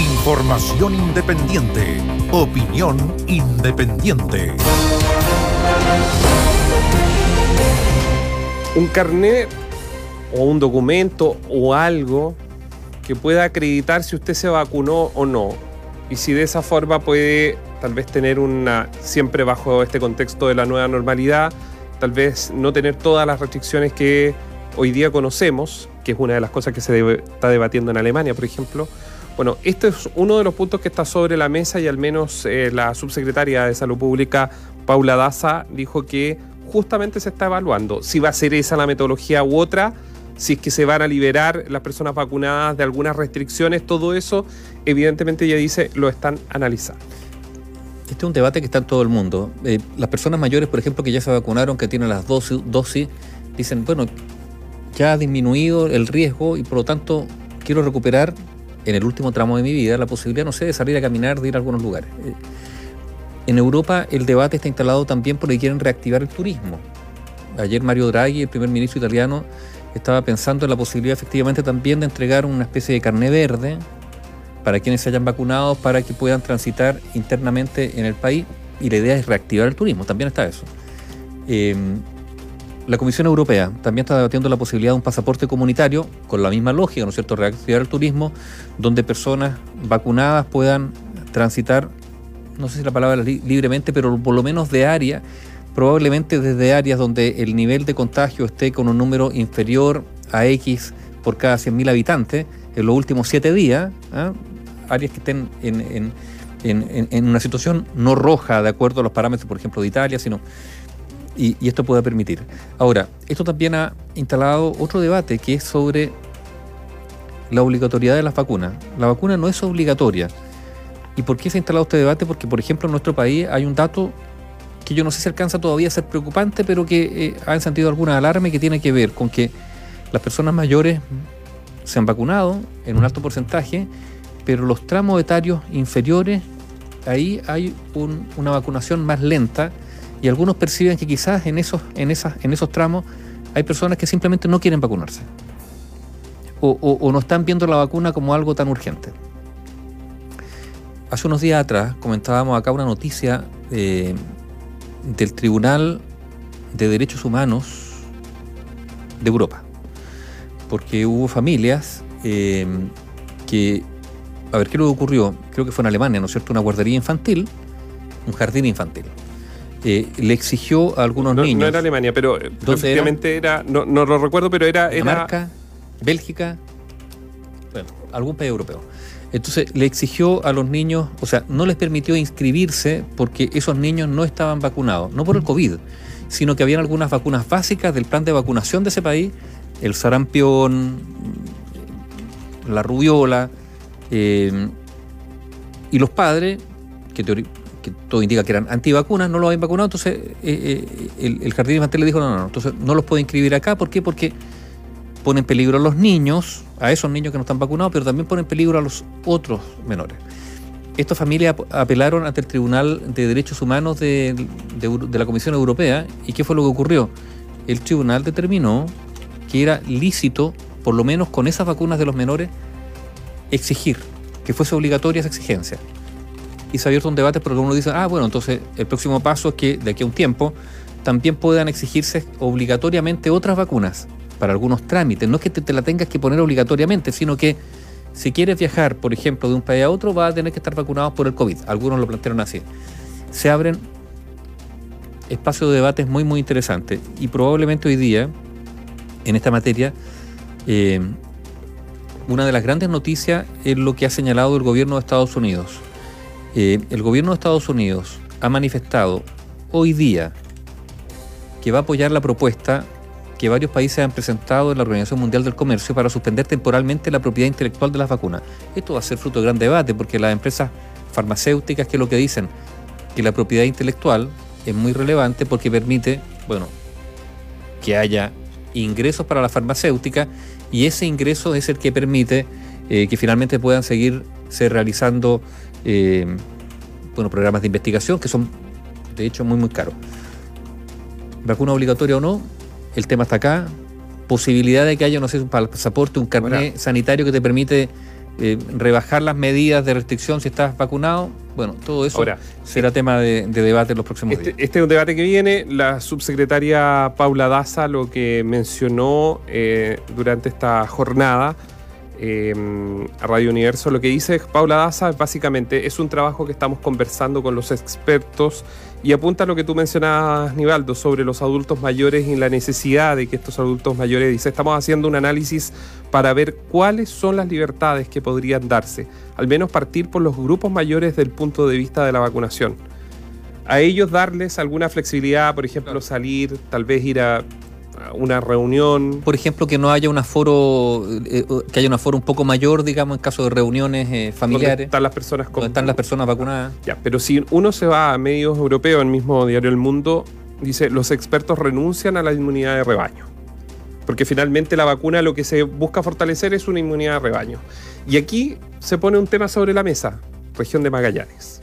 Información independiente. Opinión independiente. Un carnet o un documento o algo que pueda acreditar si usted se vacunó o no. Y si de esa forma puede tal vez tener una, siempre bajo este contexto de la nueva normalidad, tal vez no tener todas las restricciones que hoy día conocemos, que es una de las cosas que se está debatiendo en Alemania, por ejemplo. Bueno, este es uno de los puntos que está sobre la mesa y al menos eh, la subsecretaria de Salud Pública, Paula Daza, dijo que justamente se está evaluando si va a ser esa la metodología u otra si es que se van a liberar las personas vacunadas de algunas restricciones, todo eso, evidentemente ella dice, lo están analizando. Este es un debate que está en todo el mundo. Eh, las personas mayores, por ejemplo, que ya se vacunaron, que tienen las dosis, dosis, dicen, bueno, ya ha disminuido el riesgo y por lo tanto quiero recuperar en el último tramo de mi vida la posibilidad, no sé, de salir a caminar, de ir a algunos lugares. Eh, en Europa el debate está instalado también porque quieren reactivar el turismo. Ayer Mario Draghi, el primer ministro italiano, estaba pensando en la posibilidad efectivamente también de entregar una especie de carné verde para quienes se hayan vacunado para que puedan transitar internamente en el país y la idea es reactivar el turismo, también está eso. Eh, la Comisión Europea también está debatiendo la posibilidad de un pasaporte comunitario con la misma lógica, ¿no es cierto?, reactivar el turismo, donde personas vacunadas puedan transitar, no sé si la palabra libremente, pero por lo menos de área probablemente desde áreas donde el nivel de contagio esté con un número inferior a X por cada 100.000 habitantes en los últimos siete días, ¿ah? áreas que estén en, una situación no roja de acuerdo a los parámetros, por ejemplo, de Italia, sino... Y, esto pueda permitir. Ahora, esto también ha instalado otro debate que es sobre la obligatoriedad de las vacunas. La vacuna no es obligatoria. ¿Y por qué se ha instalado este debate? Porque, por ejemplo, en nuestro país hay un dato que yo no sé si alcanza todavía a ser preocupante, pero que eh, ha sentido alguna alarma que tiene que ver con que las personas mayores se han vacunado en un alto porcentaje, pero los tramos etarios inferiores, ahí hay una vacunación más lenta y algunos perciben que quizás en esos, en, esas, en esos tramos hay personas que simplemente no quieren vacunarse o, no están viendo la vacuna como algo tan urgente. Hace unos días atrás comentábamos acá una noticia eh, del Tribunal de Derechos Humanos de Europa. Porque hubo familias eh, que, a ver, ¿qué lo ocurrió? Creo que fue en Alemania, ¿no es cierto? Una guardería infantil, un jardín infantil. Eh, le exigió a algunos niños. No era Alemania, pero efectivamente era? no, no, lo recuerdo, pero era. Dinamarca, Bélgica, bueno, algún país europeo. Entonces le exigió a los niños, o sea, no les permitió inscribirse porque esos niños no estaban vacunados, no por el COVID, sino que habían algunas vacunas básicas del plan de vacunación de ese país, el sarampión, la rubiola, eh, y los padres, que, que, todo indica que eran antivacunas, no lo habían vacunado, entonces eh, eh, el, el, jardín infantil le dijo, no, no, no, entonces no los puede inscribir acá, ¿por qué? Porque pone en peligro a los niños, a esos niños que no están vacunados, pero también pone en peligro a los otros menores. Estas familias apelaron ante el Tribunal de Derechos Humanos de, la Comisión Europea y ¿qué fue lo que ocurrió? El tribunal determinó que era lícito, por lo menos con esas vacunas de los menores, exigir que fuese obligatoria esa exigencia. Y se ha abierto un debate porque uno dice, ah, bueno, entonces el próximo paso es que de aquí a un tiempo también puedan exigirse obligatoriamente otras vacunas para algunos trámites. No es que te, la tengas que poner obligatoriamente, sino que si quieres viajar, por ejemplo, de un país a otro, vas a tener que estar vacunado por el COVID. Algunos lo plantearon así. Se abren espacios de debates muy, muy interesantes. Y probablemente hoy día, en esta materia, eh, una de las grandes noticias es lo que ha señalado el gobierno de Estados Unidos. Eh, el gobierno de Estados Unidos ha manifestado hoy día que va a apoyar la propuesta que varios países han presentado en la Organización Mundial del Comercio para suspender temporalmente la propiedad intelectual de las vacunas. Esto va a ser fruto de gran debate porque las empresas farmacéuticas, que es lo que dicen? Que la propiedad intelectual es muy relevante porque permite, bueno, que haya ingresos para la farmacéutica y ese ingreso es el que permite eh, que finalmente puedan seguirse realizando eh, bueno, programas de investigación que son de hecho muy muy caros. Vacuna obligatoria o no, el tema está acá. Posibilidad de que haya, no sé, un pasaporte, un carnet sanitario que te permite eh, rebajar las medidas de restricción si estás vacunado. Bueno, todo eso Ahora, será tema de, de debate en los próximos Este, días. este es un debate que viene. La subsecretaria Paula Daza lo que mencionó eh, durante esta jornada eh, a Radio Universo, lo que dice Paula Daza básicamente es un trabajo que estamos conversando con los expertos y apunta a lo que tú mencionabas, Nivaldo, sobre los adultos mayores y la necesidad de que estos adultos mayores, dice, estamos haciendo un análisis para ver cuáles son las libertades que podrían darse, al menos partir por los grupos mayores del punto de vista de la vacunación. A ellos darles alguna flexibilidad, por ejemplo, salir, tal vez ir a una reunión. Por ejemplo, que no haya un aforo, eh, eh, que haya un aforo un poco mayor, digamos, en caso de reuniones eh, donde familiares, están las personas con donde están las personas vacunadas. Ya, pero si uno se va a medios europeos, el mismo diario El Mundo, dice, los expertos renuncian a la inmunidad de rebaño. Porque finalmente la vacuna lo que se busca fortalecer es una inmunidad de rebaño. Y aquí se pone un tema sobre la mesa, región de Magallanes.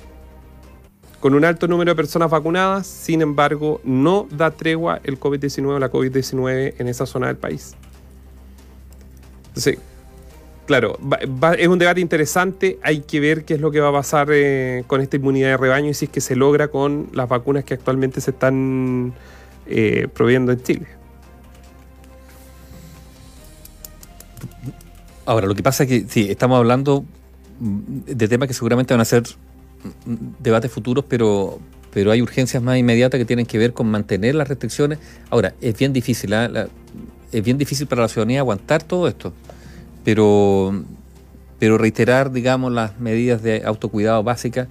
Con un alto número de personas vacunadas, sin embargo, no da tregua el COVID-19 o la COVID-19 en esa zona del país. Entonces, Claro, es un debate interesante. Hay que ver qué es lo que va a pasar eh, con esta inmunidad de rebaño y si es que se logra con las vacunas que actualmente se están eh, proveyendo en Chile. Ahora, lo que pasa es que sí, estamos hablando de temas que seguramente van a ser debates futuros, pero, pero hay urgencias más inmediatas que tienen que ver con mantener las restricciones. Ahora, es bien difícil, ¿ah? La- es bien difícil para la ciudadanía aguantar todo esto, pero, pero reiterar, digamos, las medidas de autocuidado básicas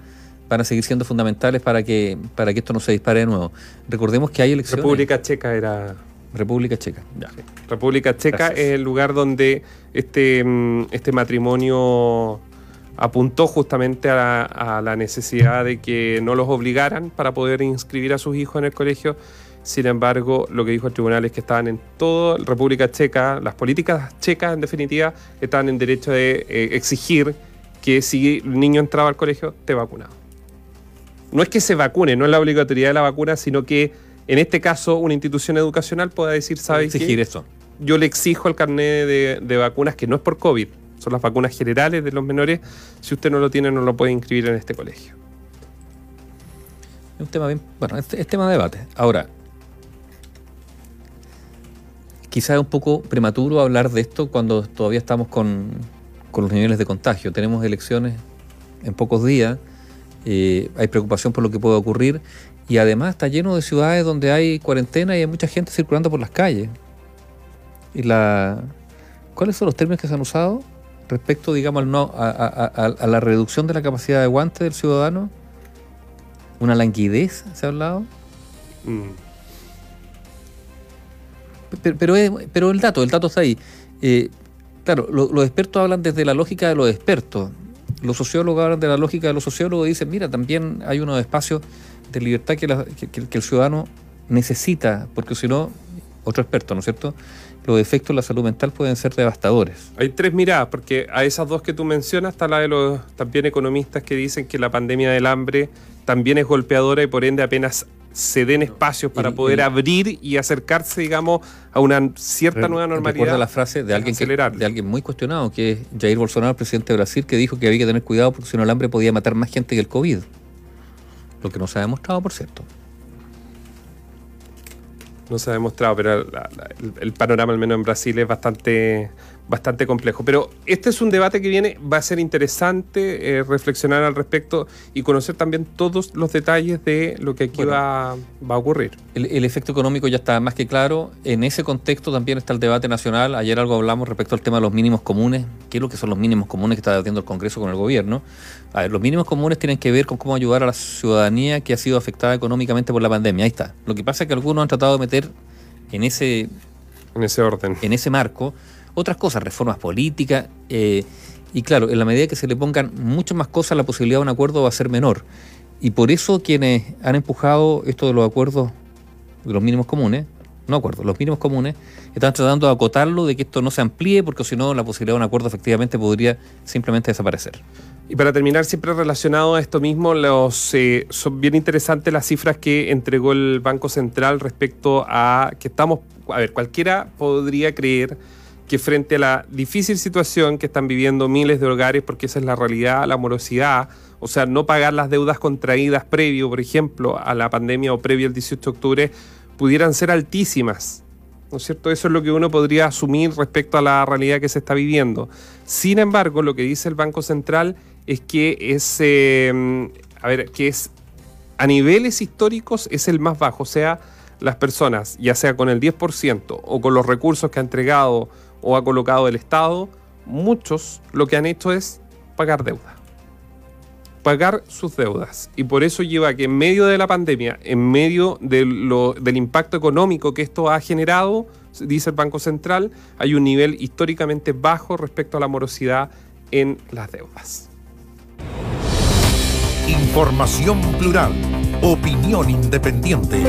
van a seguir siendo fundamentales para que, para que esto no se dispare de nuevo. Recordemos que hay elecciones. República Checa era. República Checa. Ya. República Checa Gracias. es el lugar donde este, mm, este matrimonio apuntó justamente a la, a la necesidad de que no los obligaran para poder inscribir a sus hijos en el colegio. Sin embargo, lo que dijo el tribunal es que estaban en toda República Checa, las políticas checas en definitiva, estaban en derecho de eh, exigir que si el niño entraba al colegio, esté vacunado. No es que se vacune, no es la obligatoriedad de la vacuna, sino que en este caso una institución educacional pueda decir, ¿sabe qué? Exigir eso. yo le exijo el carnet de, de vacunas que no es por COVID, son las vacunas generales de los menores. Si usted no lo tiene, no lo puede inscribir en este colegio. Es un tema bien. Bueno, es, tema de debate. Ahora, quizás es un poco prematuro hablar de esto cuando todavía estamos con, con los niveles de contagio. Tenemos elecciones en pocos días, eh, hay preocupación por lo que puede ocurrir y además está lleno de ciudades donde hay cuarentena y hay mucha gente circulando por las calles. Y la, ¿Cuáles son los términos que se han usado respecto, digamos, al no, a, a- a- a la reducción de la capacidad de aguante del ciudadano? ¿Una languidez se ha hablado? Mm. Pero, pero, el dato, el dato está ahí. Eh, claro, lo- los expertos hablan desde la lógica de los expertos. Los sociólogos hablan de la lógica de los sociólogos y dicen, mira, también hay unos espacios de libertad que, la- que- que- que el ciudadano necesita, porque si no, otro experto, ¿no es cierto? Los efectos de la salud mental pueden ser devastadores. Hay tres miradas, porque a esas dos que tú mencionas está la de los también economistas que dicen que la pandemia del hambre también es golpeadora y por ende apenas se den espacios para poder abrir y acercarse, digamos, a una cierta Re- nueva normalidad. Recuerda la frase de alguien, que, de alguien muy cuestionado, que es Jair Bolsonaro, presidente de Brasil, que dijo que había que tener cuidado porque si no el hambre podía matar más gente que el COVID. Lo que no se ha demostrado, por cierto. No se ha demostrado, pero la- el panorama, al menos en Brasil, es bastante, bastante complejo. Pero este es un debate que viene, va a ser interesante eh, reflexionar al respecto y conocer también todos los detalles de lo que aquí Bueno. va, va a ocurrir. El, el efecto económico ya está más que claro. En ese contexto también está el debate nacional. Ayer algo hablamos respecto al tema de los mínimos comunes. ¿Qué es lo que son los mínimos comunes que está debatiendo el Congreso con el gobierno? A ver, los mínimos comunes tienen que ver con cómo ayudar a la ciudadanía que ha sido afectada económicamente por la pandemia. Ahí está. Lo que pasa es que algunos han tratado de meter en ese En ese orden. en ese marco otras cosas, reformas políticas, eh, y claro, en la medida que se le pongan muchas más cosas, la posibilidad de un acuerdo va a ser menor. Y por eso quienes han empujado esto de los acuerdos, de los mínimos comunes, no acuerdos, los mínimos comunes, están tratando de acotarlo, de que esto no se amplíe, porque si no, la posibilidad de un acuerdo efectivamente podría simplemente desaparecer. Y para terminar, siempre relacionado a esto mismo, los, eh, son bien interesantes las cifras que entregó el Banco Central respecto a que estamos, a ver, cualquiera podría creer que frente a la difícil situación que están viviendo miles de hogares, porque esa es la realidad, la morosidad, o sea, no pagar las deudas contraídas previo, por ejemplo, a la pandemia o previo al 18 de octubre, pudieran ser altísimas. ¿No es cierto? Eso es lo que uno podría asumir respecto a la realidad que se está viviendo. Sin embargo, lo que dice el Banco Central es que es, eh, a ver, que es a niveles históricos es el más bajo, o sea, las personas, ya sea con el 10% o con los recursos que ha entregado o ha colocado el Estado, muchos lo que han hecho es pagar deuda. Pagar sus deudas. Y por eso lleva que en medio de la pandemia, en medio de lo, del impacto económico que esto ha generado, dice el Banco Central, hay un nivel históricamente bajo respecto a la morosidad en las deudas. Información plural, opinión independiente.